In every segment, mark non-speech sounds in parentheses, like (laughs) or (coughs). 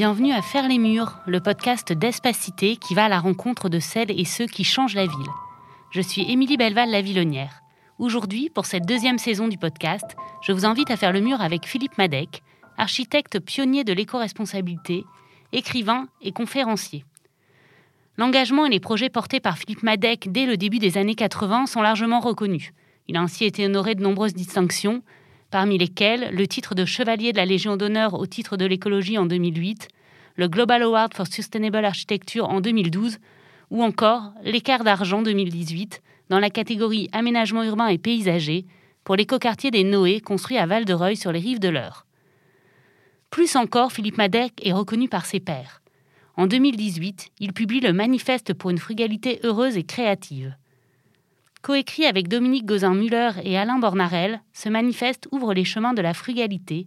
Bienvenue à Faire les Murs, le podcast d'Espacité qui va à la rencontre de celles et ceux qui changent la ville. Je suis Émilie Belval, la Villonnière. Aujourd'hui, pour cette deuxième saison du podcast, je vous invite à faire le mur avec Philippe Madec, architecte pionnier de l'éco-responsabilité, écrivain et conférencier. L'engagement et les projets portés par Philippe Madec dès le début des années 80 sont largement reconnus. Il a ainsi été honoré de nombreuses distinctions, parmi lesquelles le titre de chevalier de la Légion d'honneur au titre de l'écologie en 2008, le Global Award for Sustainable Architecture en 2012, ou encore l'écart d'argent 2018 dans la catégorie aménagement urbain et paysager pour l'écoquartier des Noé construit à Val-de-Reuil sur les rives de l'Eure. Plus encore, Philippe Madec est reconnu par ses pairs. En 2018, il publie le Manifeste pour une frugalité heureuse et créative. Coécrit avec Dominique Gozin-Muller et Alain Bornarel, ce manifeste ouvre les chemins de la frugalité,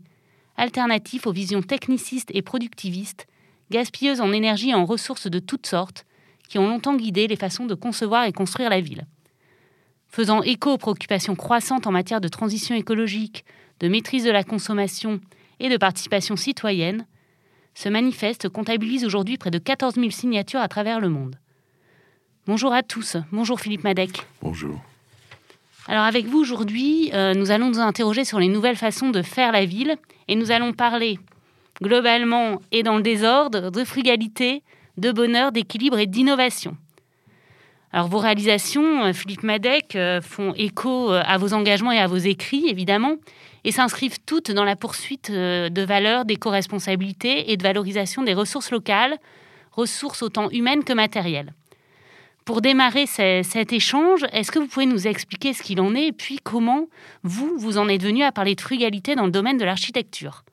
alternatif aux visions technicistes et productivistes, gaspilleuses en énergie et en ressources de toutes sortes, qui ont longtemps guidé les façons de concevoir et construire la ville. Faisant écho aux préoccupations croissantes en matière de transition écologique, de maîtrise de la consommation et de participation citoyenne, ce manifeste comptabilise aujourd'hui près de 14 000 signatures à travers le monde. Bonjour à tous. Bonjour Philippe Madec. Bonjour. Alors avec vous aujourd'hui, euh, nous allons nous interroger sur les nouvelles façons de faire la ville et nous allons parler globalement et dans le désordre de frugalité, de bonheur, d'équilibre et d'innovation. Alors vos réalisations, euh, Philippe Madec, euh, font écho à vos engagements et à vos écrits, évidemment, et s'inscrivent toutes dans la poursuite de valeurs d'éco-responsabilité et de valorisation des ressources locales, ressources autant humaines que matérielles. Pour démarrer cet échange, est-ce que vous pouvez nous expliquer ce qu'il en est et puis comment vous, vous en êtes venu à parler de frugalité dans le domaine de l'architecture?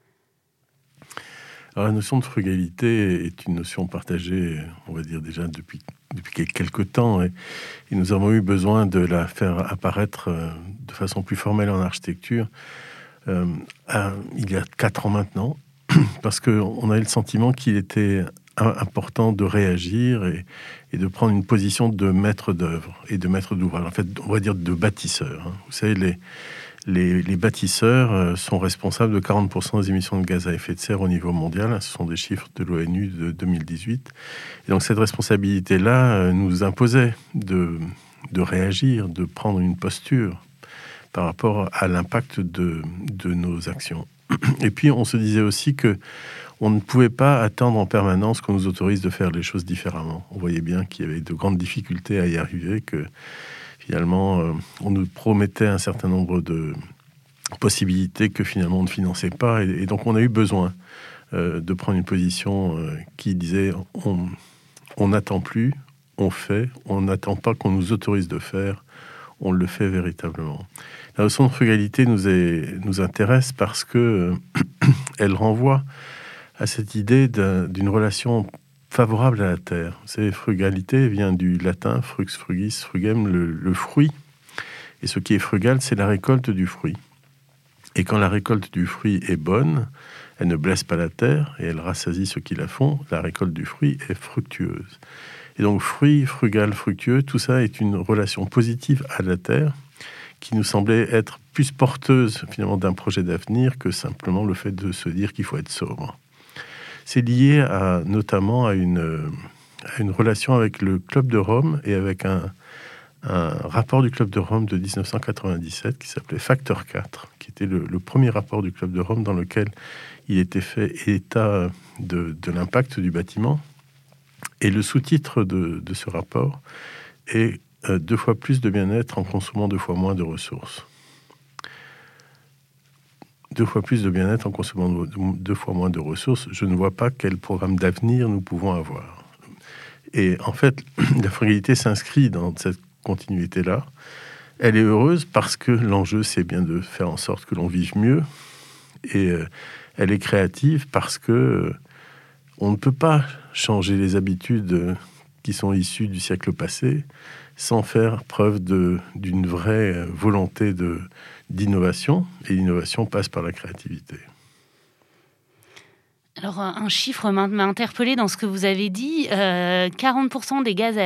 La notion de frugalité est une notion partagée, on va dire déjà depuis, depuis quelques temps, et, nous avons eu besoin de la faire apparaître euh, de façon plus formelle en architecture euh, il y a quatre ans maintenant, (clears throat) parce qu'on a eu le sentiment qu'il était important de réagir et, de prendre une position de maître d'œuvre et de maître d'ouvrage. En fait, on va dire de bâtisseur. Hein. Vous savez, les, les, bâtisseurs euh, sont responsables de 40% des émissions de gaz à effet de serre au niveau mondial. Ce sont des chiffres de l'ONU de 2018. Et donc cette responsabilité-là euh, nous imposait de, de réagir, de prendre une posture par rapport à l'impact de, de nos actions. Et puis on se disait aussi que on ne pouvait pas attendre en permanence qu'on nous autorise de faire les choses différemment. On voyait bien qu'il y avait de grandes difficultés à y arriver, que finalement, euh, on nous promettait un certain nombre de possibilités que finalement on ne finançait pas. Et, donc, on a eu besoin euh, de prendre une position euh, qui disait on n'attend plus, on fait, on n'attend pas qu'on nous autorise de faire, on le fait véritablement. La notion de frugalité nous, nous intéresse parce que (clears throat) elle renvoie à cette idée d'une relation favorable à la terre. Cette frugalité vient du latin frux frugis, frugem, le, fruit. Et ce qui est frugal, c'est la récolte du fruit. Et quand la récolte du fruit est bonne, elle ne blesse pas la terre et elle rassasie ceux qui la font. La récolte du fruit est fructueuse. Et donc, fruit, frugal, fructueux, tout ça est une relation positive à la terre qui nous semblait être plus porteuse finalement d'un projet d'avenir que simplement le fait de se dire qu'il faut être sobre. C'est lié à, notamment à une, relation avec le Club de Rome et avec un, rapport du Club de Rome de 1997 qui s'appelait Facteur 4, qui était le, premier rapport du Club de Rome dans lequel il était fait état de, l'impact du bâtiment. Et le sous-titre de, de, ce rapport est euh, deux fois plus de bien-être en consommant deux fois moins de ressources deux fois plus de bien-être en consommant deux fois moins de ressources, je ne vois pas quel programme d'avenir nous pouvons avoir. Et en fait, (clears throat) la frugalité s'inscrit dans cette continuité-là. Elle est heureuse parce que l'enjeu, c'est bien de faire en sorte que l'on vive mieux. Et euh, elle est créative parce que euh, on ne peut pas changer les habitudes euh, qui sont issues du siècle passé sans faire preuve d'une vraie volonté de, d'innovation, et l'innovation passe par la créativité. Alors, un chiffre m'a interpellé dans ce que vous avez dit. 40% euh, des gaz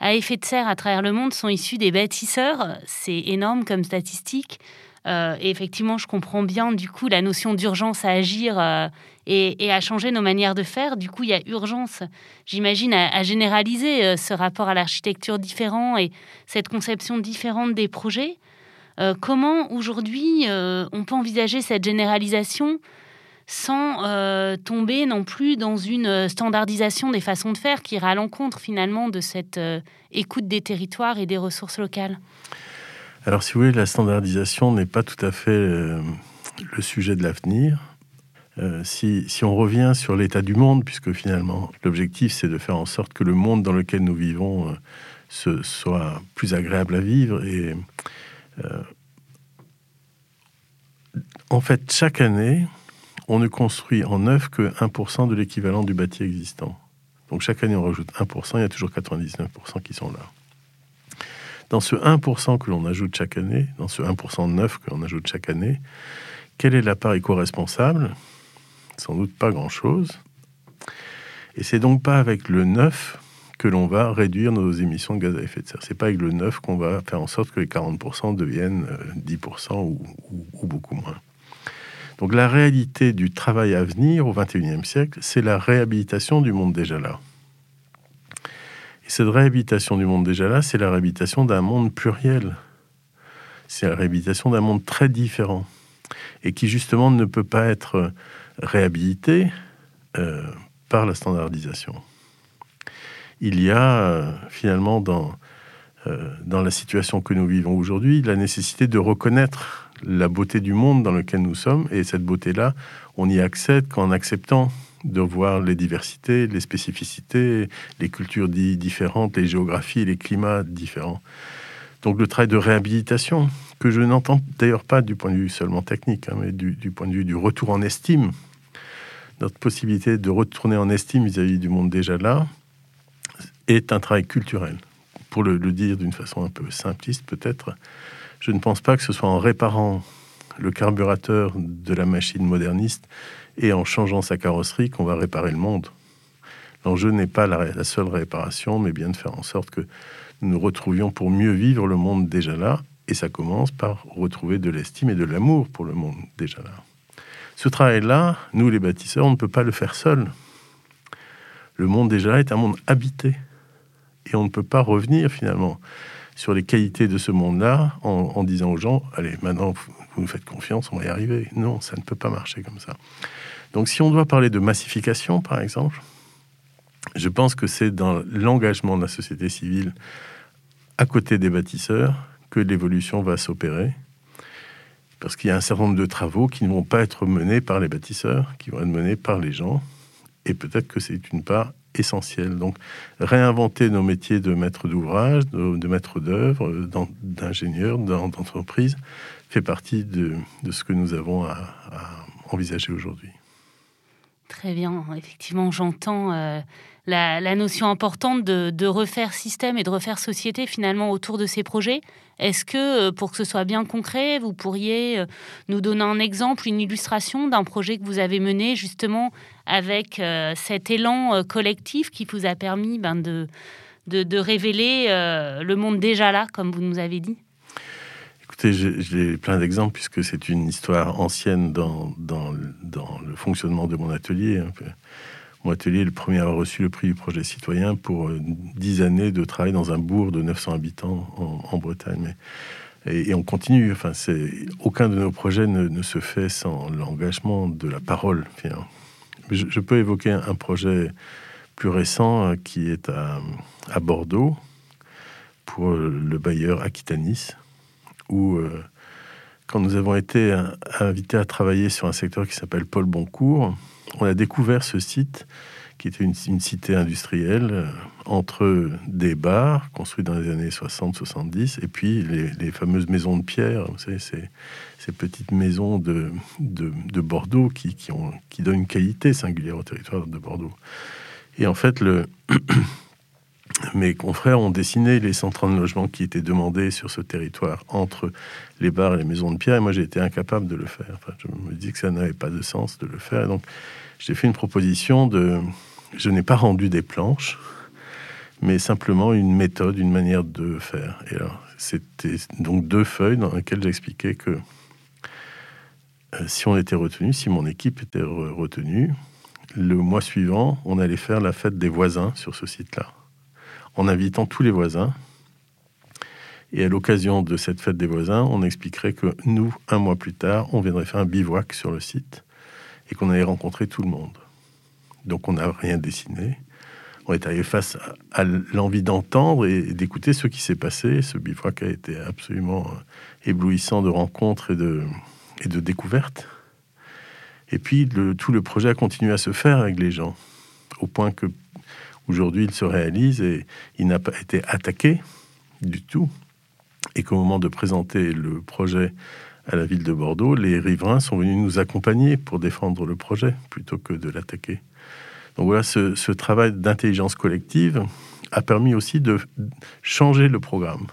à, effet de serre à travers le monde sont issus des bâtisseurs. C'est énorme comme statistique. Euh, et effectivement, je comprends bien du coup la notion d'urgence à agir euh, et, à changer nos manières de faire. Du coup, il y a urgence, j'imagine, à, généraliser euh, ce rapport à l'architecture différent et cette conception différente des projets. Comment aujourd'hui on peut envisager cette généralisation sans tomber non plus dans une standardisation des façons de faire qui ira à l'encontre finalement de cette écoute des territoires et des ressources locales? Alors, si vous voulez, la standardisation n'est pas tout à fait euh, le sujet de l'avenir. Euh, si, on revient sur l'état du monde, puisque finalement l'objectif c'est de faire en sorte que le monde dans lequel nous vivons euh, soit plus agréable à vivre, et en fait chaque année on ne construit en neuf que 1% de l'équivalent du bâti existant. Donc chaque année on rajoute 1%, il y a toujours 99% qui sont là. Dans ce 1% que l'on ajoute chaque année, dans ce 1% neuf que l'on ajoute chaque année, quelle est la part éco-responsable Sans doute pas grand-chose. Et c'est donc pas avec le neuf que l'on va réduire nos émissions de gaz à effet de serre. C'est pas avec le neuf qu'on va faire en sorte que les 40% deviennent 10% euh, ou, ou, beaucoup moins. Donc la réalité du travail à venir au XXIe siècle, c'est la réhabilitation du monde déjà là. Et cette réhabilitation du monde déjà là, c'est la réhabilitation d'un monde pluriel. C'est la réhabilitation d'un monde très différent. Et qui justement ne peut pas être réhabilité euh, par la standardisation. Il y a euh, finalement dans, euh, dans la situation que nous vivons aujourd'hui la nécessité de reconnaître la beauté du monde dans lequel nous sommes. Et cette beauté-là, on y accède qu'en acceptant de voir les diversités, les spécificités, les cultures différentes, les géographies, les climats différents. Donc le travail de réhabilitation, que je n'entends d'ailleurs pas du point de vue seulement technique, hein, mais du, point de vue du retour en estime, notre possibilité de retourner en estime vis-à-vis du monde déjà là, est un travail culturel. Pour le dire d'une façon un peu simpliste peut-être, je ne pense pas que ce soit en réparant le carburateur de la machine moderniste et en changeant sa carrosserie qu'on va réparer le monde. L'enjeu n'est pas la, seule réparation, mais bien de faire en sorte que nous nous retrouvions pour mieux vivre le monde déjà là, et ça commence par retrouver de l'estime et de l'amour pour le monde déjà là. Ce travail-là, nous les bâtisseurs, on ne peut pas le faire seul. Le monde déjà là est un monde habité, et on ne peut pas revenir finalement sur les qualités de ce monde-là en, en, disant aux gens, allez, maintenant, vous nous faites confiance, on va y arriver. Non, ça ne peut pas marcher comme ça. Donc si on doit parler de massification, par exemple, je pense que c'est dans l'engagement de la société civile à côté des bâtisseurs que l'évolution va s'opérer. Parce qu'il y a un certain nombre de travaux qui ne vont pas être menés par les bâtisseurs, qui vont être menés par les gens. Et peut-être que c'est une part essentielle. Donc, réinventer nos métiers de maître d'ouvrage, de, maître d'œuvre, d'ingénieur, d'entreprise, fait partie de, ce que nous avons à envisager aujourd'hui. Très bien, effectivement, j'entends euh, la, notion importante de, refaire système et de refaire société finalement autour de ces projets. Est-ce que, euh, pour que ce soit bien concret, vous pourriez euh, nous donner un exemple, une illustration d'un projet que vous avez mené justement avec cet élan collectif qui vous a permis ben, de, révéler le monde déjà là, comme vous nous avez dit? J'ai plein d'exemples puisque c'est une histoire ancienne dans, le fonctionnement de mon atelier. Atelier est le premier à avoir reçu le prix du projet citoyen pour euh, dix années de travail dans un bourg de 900 habitants en, Bretagne. et, on continue. Enfin, aucun de nos projets ne, se fait sans l'engagement de la parole. Je, peux évoquer un, projet plus récent euh, qui est à, à Bordeaux pour le bailleur Aquitanis où, euh, quand nous avons été invités à travailler sur un secteur qui s'appelle Paul Boncourt, on a découvert ce site qui était une, cité industrielle euh, entre des bars construits dans les années 60-70 et puis les, fameuses maisons de pierre, vous savez, ces, petites maisons de, de, Bordeaux qui, qui, ont, qui donnent une qualité singulière au territoire de Bordeaux. Et en fait, le, (clears throat) mes confrères ont dessiné les 130 logements qui étaient demandés sur ce territoire entre les bars et les maisons de pierre. Et moi, j'ai été incapable de le faire. je me dis que ça n'avait pas de sens de le faire. Donc, j'ai fait une proposition de. Je n'ai pas rendu des planches, mais simplement une méthode, une manière de faire. Et alors, c'était donc deux feuilles dans lesquelles j'expliquais que euh, si on était retenu, si mon équipe était retenue, le mois suivant, on allait faire la fête des voisins sur ce site-là, en invitant tous les voisins. Et à l'occasion de cette fête des voisins, on expliquerait que nous, un mois plus tard, on viendrait faire un bivouac sur le site et qu'on allait rencontrer tout le monde. Donc on n'a rien dessiné. On est arrivé face à l'envie d'entendre et d'écouter ce qui s'est passé. Ce bivouac a été absolument euh, éblouissant de rencontres et de, découvertes. Et puis tout le projet a continué à se faire avec les gens, au point que aujourd'hui il se réalise et il n'a pas été attaqué du tout. Et qu'au moment de présenter le projet à la ville de Bordeaux, les riverains sont venus nous accompagner pour défendre le projet plutôt que de l'attaquer. Donc voilà, ce, travail d'intelligence collective a permis aussi de changer le programme.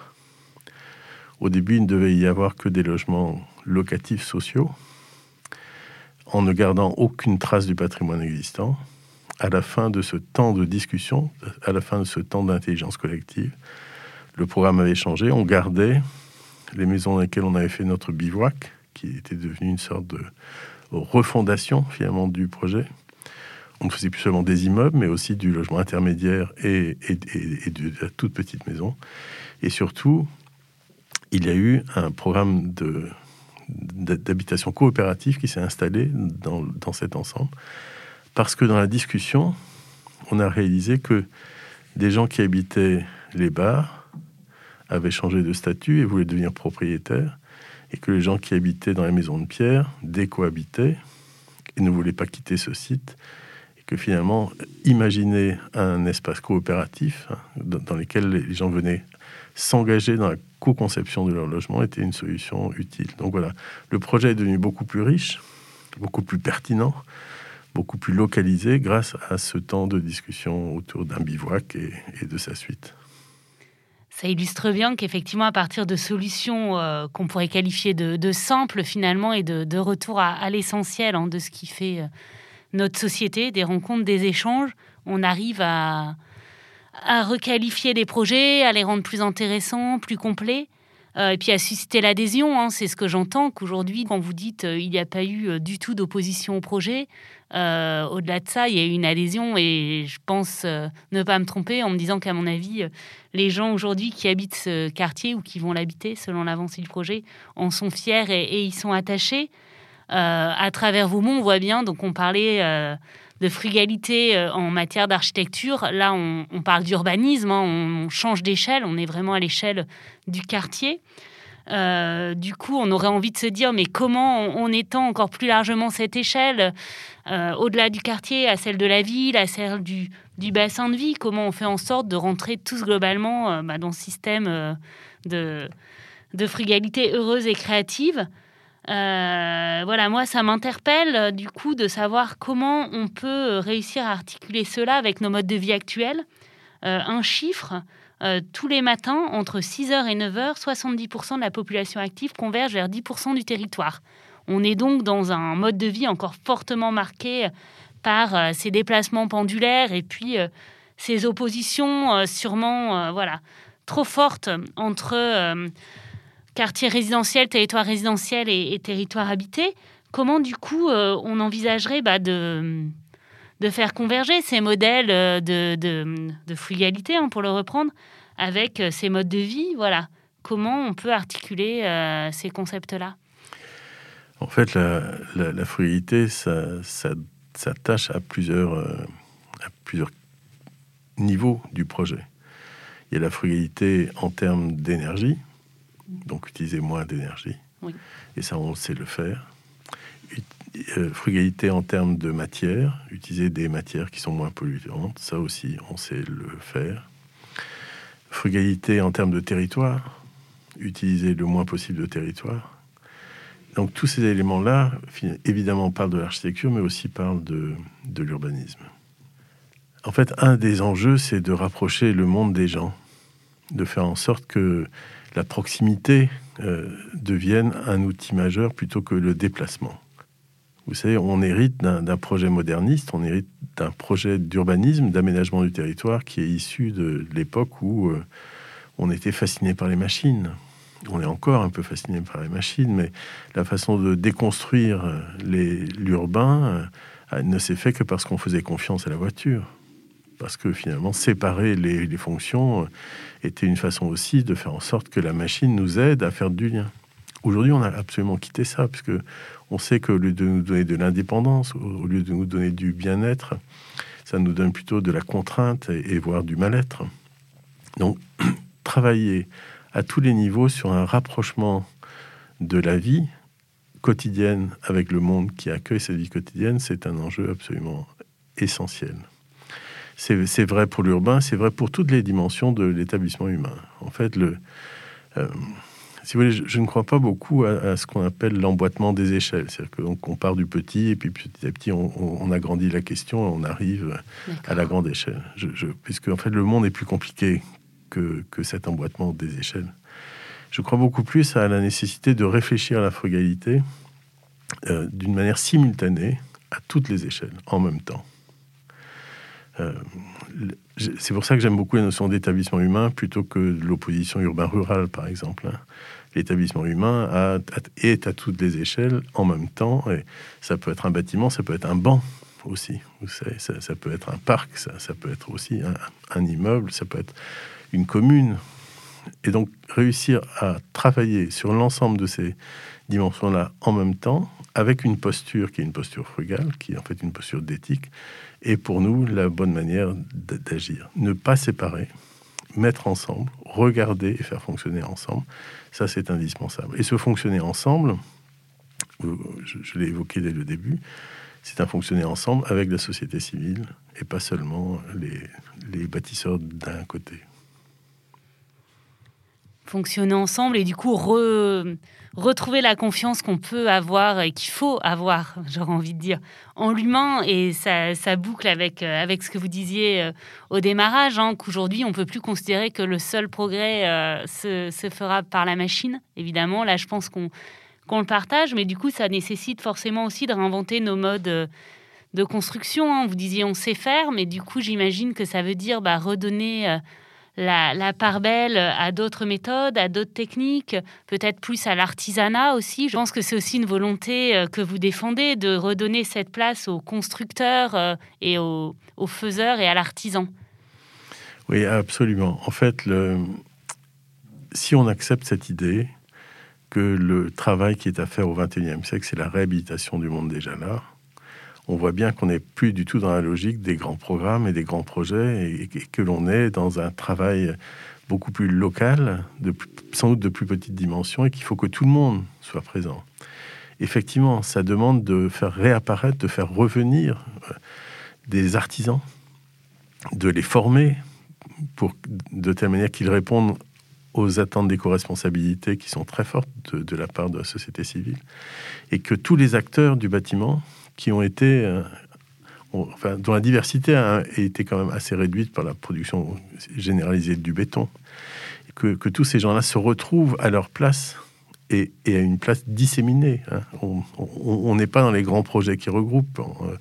Au début, il ne devait y avoir que des logements locatifs sociaux, en ne gardant aucune trace du patrimoine existant. À la fin de ce temps de discussion, à la fin de ce temps d'intelligence collective, le programme avait changé. On gardait les maisons dans lesquelles on avait fait notre bivouac, qui était devenu une sorte de refondation finalement du projet. On ne faisait plus seulement des immeubles, mais aussi du logement intermédiaire et, de la toute petite maison. Et surtout, il y a eu un programme d'habitation coopérative qui s'est installé dans, cet ensemble. Parce que dans la discussion, on a réalisé que des gens qui habitaient les bars avaient changé de statut et voulaient devenir propriétaires, et que les gens qui habitaient dans les maisons de pierre décohabitaient et ne voulaient pas quitter ce site, et que finalement, imaginer un espace coopératif hein, dans lequel les gens venaient s'engager dans la co-conception de leur logement était une solution utile. Donc voilà, le projet est devenu beaucoup plus riche, beaucoup plus pertinent, beaucoup plus localisé grâce à ce temps de discussion autour d'un bivouac et, de sa suite. Ça illustre bien qu'effectivement, à partir de solutions euh, qu'on pourrait qualifier de, simples finalement et de, retour à, l'essentiel hein, de ce qui fait euh, notre société, des rencontres, des échanges, on arrive à, à requalifier les projets, à les rendre plus intéressants, plus complets. Euh, et puis à susciter l'adhésion, hein. c'est ce que j'entends qu'aujourd'hui, quand vous dites euh, il n'y a pas eu euh, du tout d'opposition au projet, au-delà de ça, il y a eu une adhésion et je pense ne pas me tromper en me disant qu'à mon avis, les gens aujourd'hui qui habitent ce quartier ou qui vont l'habiter selon l'avancée du projet en sont fiers et, et y sont attachés. à travers vos mots, on voit bien, donc on parlait de frugalité euh, en matière d'architecture. Là, on, parle d'urbanisme, hein, on, change d'échelle, on est vraiment à l'échelle du quartier. Euh, du coup, on aurait envie de se dire, mais comment on, étend encore plus largement cette échelle euh, au-delà du quartier, à celle de la ville, à celle du, bassin de vie? Comment on fait en sorte de rentrer tous globalement bah, dans ce système de, de frugalité heureuse et créative? Euh, voilà, moi, ça m'interpelle euh, du coup de savoir comment on peut réussir à articuler cela avec nos modes de vie actuels. Euh, un chiffre, tous les matins, entre 6h et 9h, 70% de la population active converge vers 10% du territoire. On est donc dans un mode de vie encore fortement marqué par ces déplacements pendulaires et puis ces oppositions sûrement voilà, trop fortes entre quartier résidentiel, territoire résidentiel et, territoire habité, comment du coup euh, on envisagerait bah, de, de faire converger ces modèles euh, de, de, frugalité, hein, pour le reprendre, avec euh, ces modes de vie Voilà. Comment on peut articuler ces concepts-là? En fait, la, frugalité, ça, s'attache à plusieurs, à plusieurs niveaux du projet. Il y a la frugalité en termes d'énergie, donc utiliser moins d'énergie. Et ça, on sait le faire. Euh, frugalité en termes de matière, utiliser des matières qui sont moins polluantes, ça aussi, on sait le faire. Frugalité en termes de territoire, utiliser le moins possible de territoire. Donc tous ces éléments-là, évidemment, parlent de l'architecture, mais aussi parlent de, de l'urbanisme. En fait, un des enjeux, c'est de rapprocher le monde des gens, de faire en sorte que la proximité euh, devienne un outil majeur plutôt que le déplacement. Vous savez, on hérite d'un projet moderniste, on hérite d'un projet d'urbanisme, d'aménagement du territoire qui est issu de l'époque où euh, on était fasciné par les machines. on est encore un peu fasciné par les machines, mais la façon de déconstruire l'urbain ne s'est fait que parce qu'on faisait confiance à la voiture. Parce que finalement, séparer les, fonctions était une façon aussi de faire en sorte que la machine nous aide à faire du lien. Aujourd'hui, on a absolument quitté ça, puisque on sait que au lieu de nous donner de l'indépendance, au lieu de nous donner du bien-être, ça nous donne plutôt de la contrainte et, voire du mal-être. Donc, (clears throat) travailler à tous les niveaux sur un rapprochement de la vie quotidienne avec le monde qui accueille cette vie quotidienne, c'est un enjeu absolument essentiel. C'est vrai pour l'urbain, c'est vrai pour toutes les dimensions de l'établissement humain. En fait, le, euh, si vous voulez, je, ne crois pas beaucoup à, ce qu'on appelle l'emboîtement des échelles. C'est-à-dire qu'on part du petit et puis petit à petit on, agrandit la question et on arrive à la grande échelle. Je, puisque en fait le monde est plus compliqué que, que cet emboîtement des échelles. Je crois beaucoup plus à la nécessité de réfléchir à la frugalité euh, d'une manière simultanée à toutes les échelles en même temps. Euh, c'est pour ça que j'aime beaucoup la notion d'établissement humain plutôt que l'opposition urbain-rural, par exemple. Hein. L'établissement humain est à toutes les échelles en même temps. Et ça peut être un bâtiment, ça peut être un banc aussi. Ça, peut être un parc, ça, peut être aussi un, immeuble, ça peut être une commune. Et donc, réussir à travailler sur l'ensemble de ces dimensions-là en même temps, avec une posture qui est une posture frugale, qui est en fait une posture d'éthique, est pour nous la bonne manière d'agir. Ne pas séparer, mettre ensemble, regarder et faire fonctionner ensemble, ça c'est indispensable. Et se fonctionner ensemble, je, l'ai évoqué dès le début, c'est un fonctionner ensemble avec la société civile et pas seulement les, les bâtisseurs d'un côté. Fonctionner ensemble et du coup re retrouver la confiance qu'on peut avoir et qu'il faut avoir, j'aurais envie de dire, en l'humain. Et ça, ça, boucle avec, euh, avec ce que vous disiez euh, au démarrage, hein, qu'aujourd'hui, on ne peut plus considérer que le seul progrès euh, se, se, fera par la machine. Évidemment, là, je pense qu'on qu'on le partage, mais du coup, ça nécessite forcément aussi de réinventer nos modes de construction. Hein. Vous disiez on sait faire, mais du coup, j'imagine que ça veut dire bah, redonner la, part belle à d'autres méthodes, à d'autres techniques, peut-être plus à l'artisanat aussi. Je pense que c'est aussi une volonté euh, que vous défendez de redonner cette place aux constructeurs euh, et aux, faiseurs et à l'artisan. Oui, absolument. En fait, si on accepte cette idée que le travail qui est à faire au XXIe siècle, c'est la réhabilitation du monde déjà là, on voit bien qu'on n'est plus du tout dans la logique des grands programmes et des grands projets, et, que l'on est dans un travail beaucoup plus local, de, sans doute de plus petite dimension, et qu'il faut que tout le monde soit présent. Effectivement, ça demande de faire réapparaître, de faire revenir euh, des artisans, de les former pour, de telle manière qu'ils répondent aux attentes d'éco-responsabilité qui sont très fortes de, de, la part de la société civile, et que tous les acteurs du bâtiment qui ont été, euh, enfin, dont la diversité a été quand même assez réduite par la production généralisée du béton. Que, que tous ces gens-là se retrouvent à leur place et, à une place disséminée. Hein. On n'est pas dans les grands projets qui regroupent. Euh,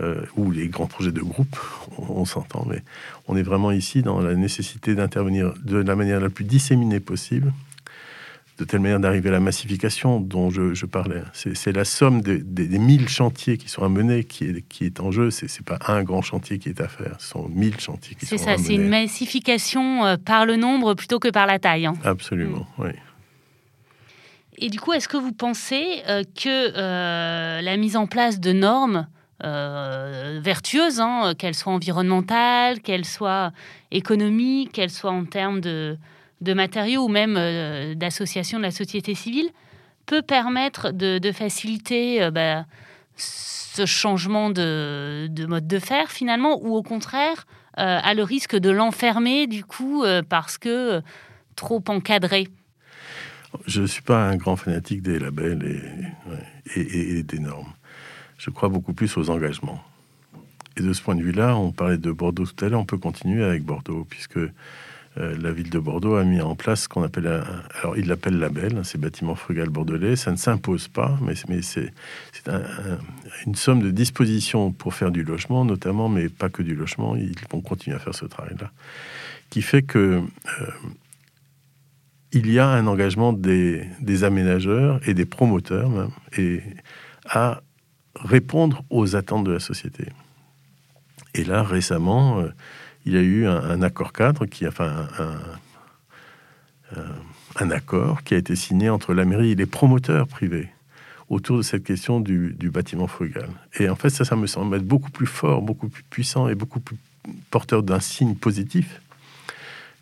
euh, ou les grands projets de groupe, on s'entend, mais on est vraiment ici dans la nécessité d'intervenir de la manière la plus disséminée possible de telle manière d'arriver à la massification dont je, parlais. C'est la somme des, mille chantiers qui sont à mener qui est, qui est en jeu. Ce n'est pas un grand chantier qui est à faire, ce sont mille chantiers qui sont à mener. C'est ça, c'est une massification euh, par le nombre plutôt que par la taille. Hein. Absolument, mm. oui. Et du coup, est-ce que vous pensez euh, que euh, la mise en place de normes vertueuses, hein, qu'elles soient environnementales, qu'elles soient économiques, qu'elles soient en termes de, de matériaux ou même euh, d'associations de la société civile peut permettre de, faciliter euh, bah, ce changement de, mode de faire finalement ou au contraire euh, a le risque de l'enfermer du coup parce que trop encadré? Je ne suis pas un grand fanatique des labels et, et des normes. Je crois beaucoup plus aux engagements. Et de ce point de vue-là, on parlait de Bordeaux tout à l'heure, on peut continuer avec Bordeaux, puisque euh, la ville de Bordeaux a mis en place ce qu'on appelle, alors il l'appelle label, hein, ces bâtiments frugales bordelais. Ça ne s'impose pas, mais, c'est une somme de dispositions pour faire du logement, notamment, mais pas que du logement. Ils vont continuer à faire ce travail-là, qui fait que euh, il y a un engagement des, des aménageurs et des promoteurs même, et à répondre aux attentes de la société. Et là, récemment, euh, il y a eu un, accord cadre, qui, enfin, un, un, accord qui a été signé entre la mairie et les promoteurs privés autour de cette question du, bâtiment frugal. Et en fait, ça, ça me semble être beaucoup plus fort, beaucoup plus puissant et beaucoup plus porteur d'un signe positif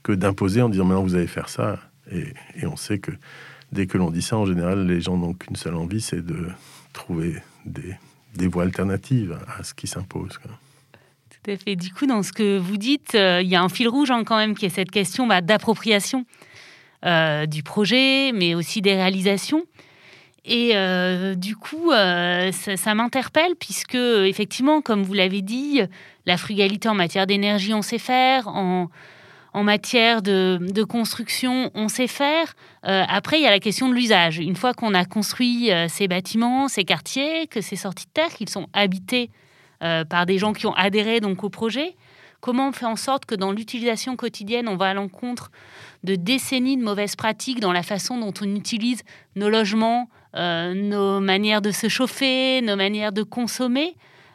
que d'imposer en disant maintenant vous allez faire ça. Et, on sait que dès que l'on dit ça, en général, les gens n'ont qu'une seule envie, c'est de trouver des voies alternatives à ce qui s'impose. Fait. Du coup, dans ce que vous dites, euh, il y a un fil rouge hein, quand même qui est cette question bah, d'appropriation euh, du projet, mais aussi des réalisations. Et euh, du coup, ça, m'interpelle puisque, effectivement, comme vous l'avez dit, la frugalité en matière d'énergie, on sait faire. En, matière de, construction, on sait faire. Après, il y a la question de l'usage. Une fois qu'on a construit ces bâtiments, ces quartiers, que c'est sorti de terre, qu'ils sont habités euh, par des gens qui ont adhéré donc au projet, comment on fait en sorte que dans l'utilisation quotidienne, on va à l'encontre de décennies de mauvaises pratiques dans la façon dont on utilise nos logements, nos manières de se chauffer, nos manières de consommer?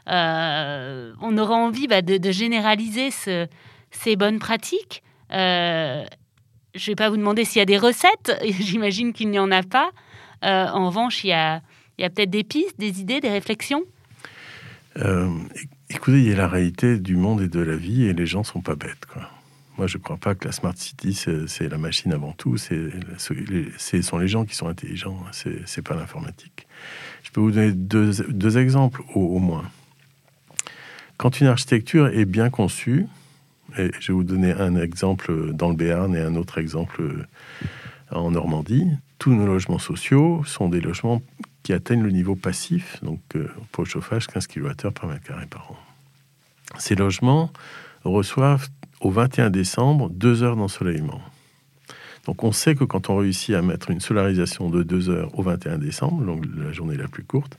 on aura envie bah, de, généraliser ces bonnes pratiques euh, je ne vais pas vous demander s'il y a des recettes, (laughs) j'imagine qu'il n'y en a pas. Euh, en revanche, il y a, il y a peut-être des pistes, des idées, des réflexions? Euh, Écoutez, il y a la réalité du monde et de la vie, et les gens sont pas bêtes. Moi, je ne crois pas que la Smart City, c'est la machine avant tout. Ce sont les gens qui sont intelligents, c'est pas l'informatique. Je peux vous donner deux, exemples au, au moins. Quand une architecture est bien conçue, et je vais vous donner un exemple dans le Béarn et un autre exemple en Normandie. Tous nos logements sociaux sont des logements atteignent le niveau passif, donc euh, pour le chauffage, 15 kWh par mètre carré par an. Ces logements reçoivent au 21 décembre deux heures d'ensoleillement. Donc on sait que quand on réussit à mettre une solarisation de deux heures au 21 décembre, donc la journée la plus courte,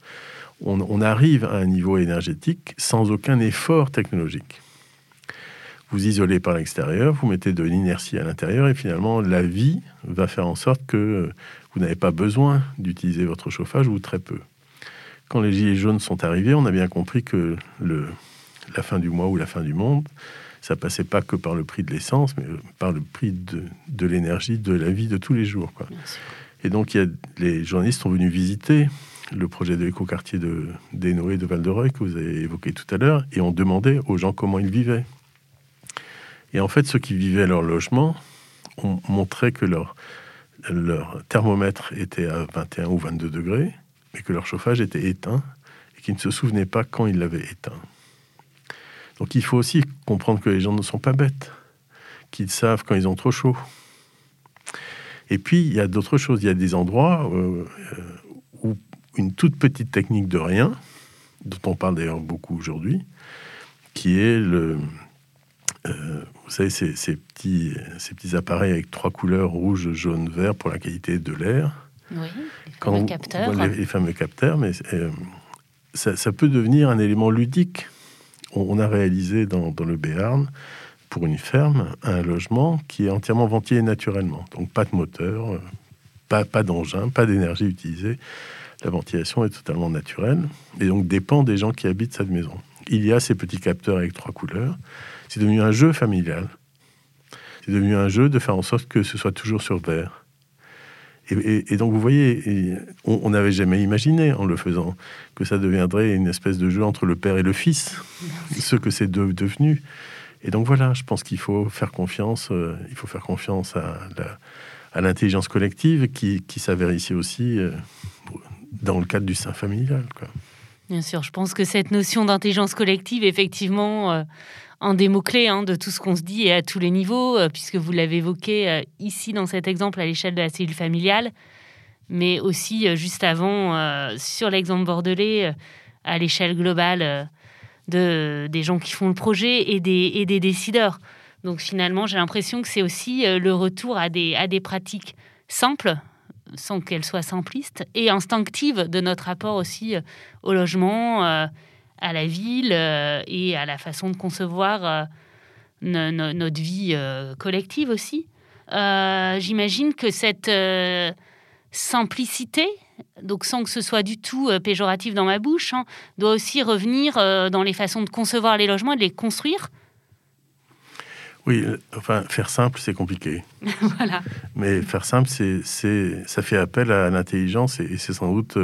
on arrive à un niveau énergétique sans aucun effort technologique vous isolez par l'extérieur, vous mettez de l'inertie à l'intérieur et finalement la vie va faire en sorte que vous n'avez pas besoin d'utiliser votre chauffage ou très peu. Quand les gilets jaunes sont arrivés, on a bien compris que le, la fin du mois ou la fin du monde, ça passait pas que par le prix de l'essence, mais par le prix de, de l'énergie, de la vie de tous les jours. Quoi. Et donc, il y a, les journalistes sont venus visiter le projet de l'écoquartier de d'Enoé de Val-de-Reuil que vous avez évoqué tout à l'heure, et ont demandé aux gens comment ils vivaient. Et en fait, ceux qui vivaient leur logement ont montré que leur, leur thermomètre était à 21 ou 22 degrés, mais que leur chauffage était éteint et qu'ils ne se souvenaient pas quand ils l'avaient éteint. Donc il faut aussi comprendre que les gens ne sont pas bêtes, qu'ils savent quand ils ont trop chaud. Et puis, il y a d'autres choses. Il y a des endroits euh, où une toute petite technique de rien, dont on parle d'ailleurs beaucoup aujourd'hui, qui est le, euh, vous savez, ces, petits, ces petits appareils avec trois couleurs, rouge, jaune, vert, pour la qualité de l'air. Oui, les fameux capteurs. Les, fameux capteurs, mais euh, ça, peut devenir un élément ludique. On, a réalisé dans, le Béarn, pour une ferme, un logement qui est entièrement ventilé naturellement. Donc pas de moteur, euh, pas, pas d'engin, pas d'énergie utilisée. La ventilation est totalement naturelle et donc dépend des gens qui habitent cette maison. Il y a ces petits capteurs avec trois couleurs c'est devenu un jeu familial. C'est devenu un jeu de faire en sorte que ce soit toujours sur verre. Et, donc, vous voyez, on n'avait jamais imaginé, en le faisant, que ça deviendrait une espèce de jeu entre le père et le fils, ce que c'est devenu. Et donc voilà, je pense qu'il faut faire confiance, euh, il faut faire confiance à l'intelligence collective qui, s'avère ici aussi euh, dans le cadre du sein familial. Quoi. Bien sûr, je pense que cette notion d'intelligence collective, effectivement, euh, un des mots-clés hein, de tout ce qu'on se dit et à tous les niveaux, euh, puisque vous l'avez évoqué euh, ici dans cet exemple à l'échelle de la cellule familiale, mais aussi euh, juste avant sur l'exemple bordelais à l'échelle globale de, des gens qui font le projet et des, et des décideurs. Donc finalement, j'ai l'impression que c'est aussi le retour à des, à des pratiques simples, sans qu'elles soient simplistes, et instinctives de notre rapport aussi au logement à la ville euh, et à la façon de concevoir euh, notre vie euh, collective aussi. J'imagine que cette simplicité, donc sans que ce soit du tout péjoratif dans ma bouche, hein, doit aussi revenir dans les façons de concevoir les logements et de les construire. Oui, enfin, faire simple, c'est compliqué. (laughs) voilà. Mais faire simple, c'est, ça fait appel à l'intelligence et, c'est sans doute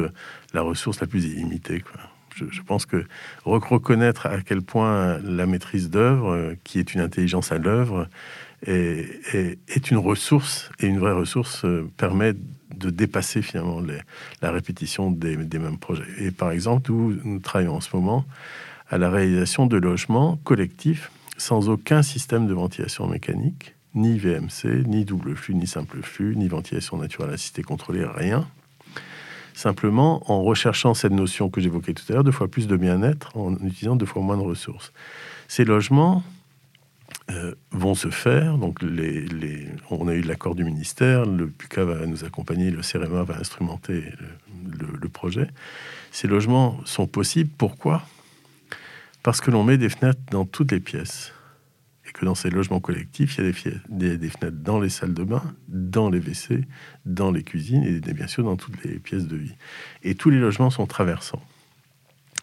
la ressource la plus illimitée. Quoi je, pense que reconnaître à quel point la maîtrise d'œuvre, euh, qui est une intelligence à l'œuvre, est, une ressource, et une vraie ressource euh, permet de dépasser finalement la répétition des, mêmes projets. Et par exemple, nous, nous travaillons en ce moment à la réalisation de logements collectifs sans aucun système de ventilation mécanique, ni VMC, ni double flux, ni simple flux, ni ventilation naturelle assistée contrôlée, rien simplement en recherchant cette notion que j'évoquais tout à l'heure, deux fois plus de bien-être en utilisant deux fois moins de ressources. Ces logements euh, vont se faire. Donc, on a eu l'accord du ministère, le PUCA va nous accompagner, le CEREMA va instrumenter le projet. Ces logements sont possibles. Pourquoi? Parce que l'on met des fenêtres dans toutes les pièces que dans ces logements collectifs, il y a des, des, fenêtres dans les salles de bain, dans les WC, dans les cuisines et bien sûr dans toutes les pièces de vie. Et tous les logements sont traversants.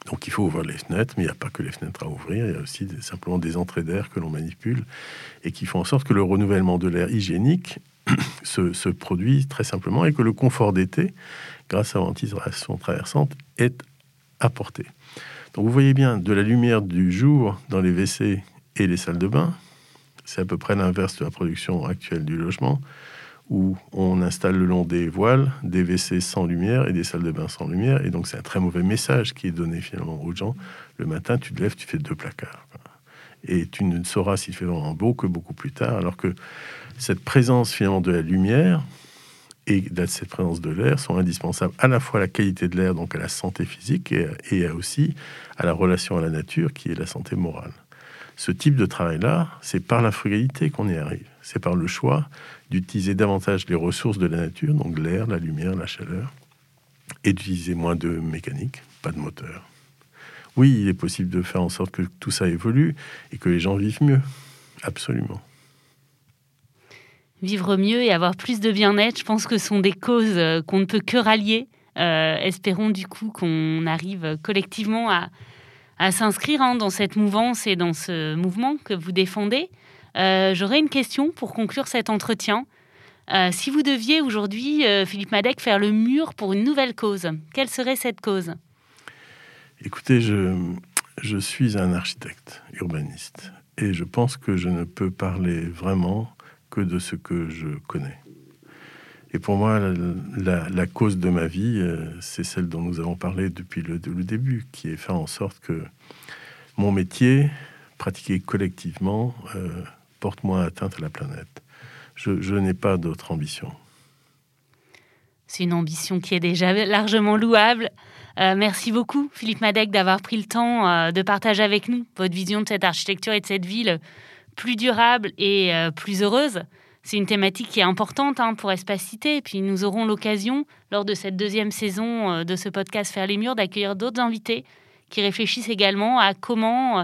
Donc il faut ouvrir les fenêtres, mais il n'y a pas que les fenêtres à ouvrir, il y a aussi simplement des entrées d'air que l'on manipule et qui font en sorte que le renouvellement de l'air hygiénique (coughs) se, se, produit très simplement et que le confort d'été, grâce à la ventilation traversante, est apporté. Donc vous voyez bien, de la lumière du jour dans les WC et les salles de bain. C'est à peu près l'inverse de la production actuelle du logement, où on installe le long des voiles des WC sans lumière et des salles de bain sans lumière. Et donc c'est un très mauvais message qui est donné finalement aux gens. Le matin, tu te lèves, tu fais deux placards. Et tu ne sauras s'il fait vraiment beau que beaucoup plus tard. Alors que cette présence finalement de la lumière et cette présence de l'air sont indispensables à la fois à la qualité de l'air, donc à la santé physique, et, et aussi à la relation à la nature qui est la santé morale ce type de travail-là, c'est par la frugalité qu'on y arrive. C'est par le choix d'utiliser davantage les ressources de la nature, donc l'air, la lumière, la chaleur, et d'utiliser moins de mécanique, pas de moteur. Oui, il est possible de faire en sorte que tout ça évolue et que les gens vivent mieux. Absolument. Vivre mieux et avoir plus de bien-être, je pense que ce sont des causes euh, qu'on ne peut que rallier. Euh, espérons du coup qu'on arrive collectivement à, à s'inscrire hein, dans cette mouvance et dans ce mouvement que vous défendez. Euh, j'aurais une question pour conclure cet entretien. Si vous deviez aujourd'hui, Philippe Madec, faire le mur pour une nouvelle cause, quelle serait cette cause? Écoutez, je, je suis un architecte urbaniste et je pense que je ne peux parler vraiment que de ce que je connais. Et pour moi, la, cause de ma vie, euh, c'est celle dont nous avons parlé depuis le, début, qui est faire en sorte que mon métier, pratiqué collectivement, euh, porte moins atteinte à la planète. Je, n'ai pas d'autre ambition. C'est une ambition qui est déjà largement louable. Euh, merci beaucoup, Philippe Madec, d'avoir pris le temps de partager avec nous votre vision de cette architecture et de cette ville plus durable et plus heureuse c'est une thématique qui est importante hein, pour Espacité. Et puis nous aurons l'occasion, lors de cette deuxième saison euh, de ce podcast Faire les murs, d'accueillir d'autres invités qui réfléchissent également à comment euh,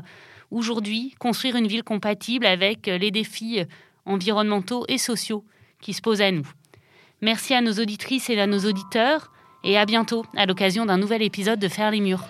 aujourd'hui construire une ville compatible avec euh, les défis environnementaux et sociaux qui se posent à nous. Merci à nos auditrices et à nos auditeurs et à bientôt à l'occasion d'un nouvel épisode de Faire les murs.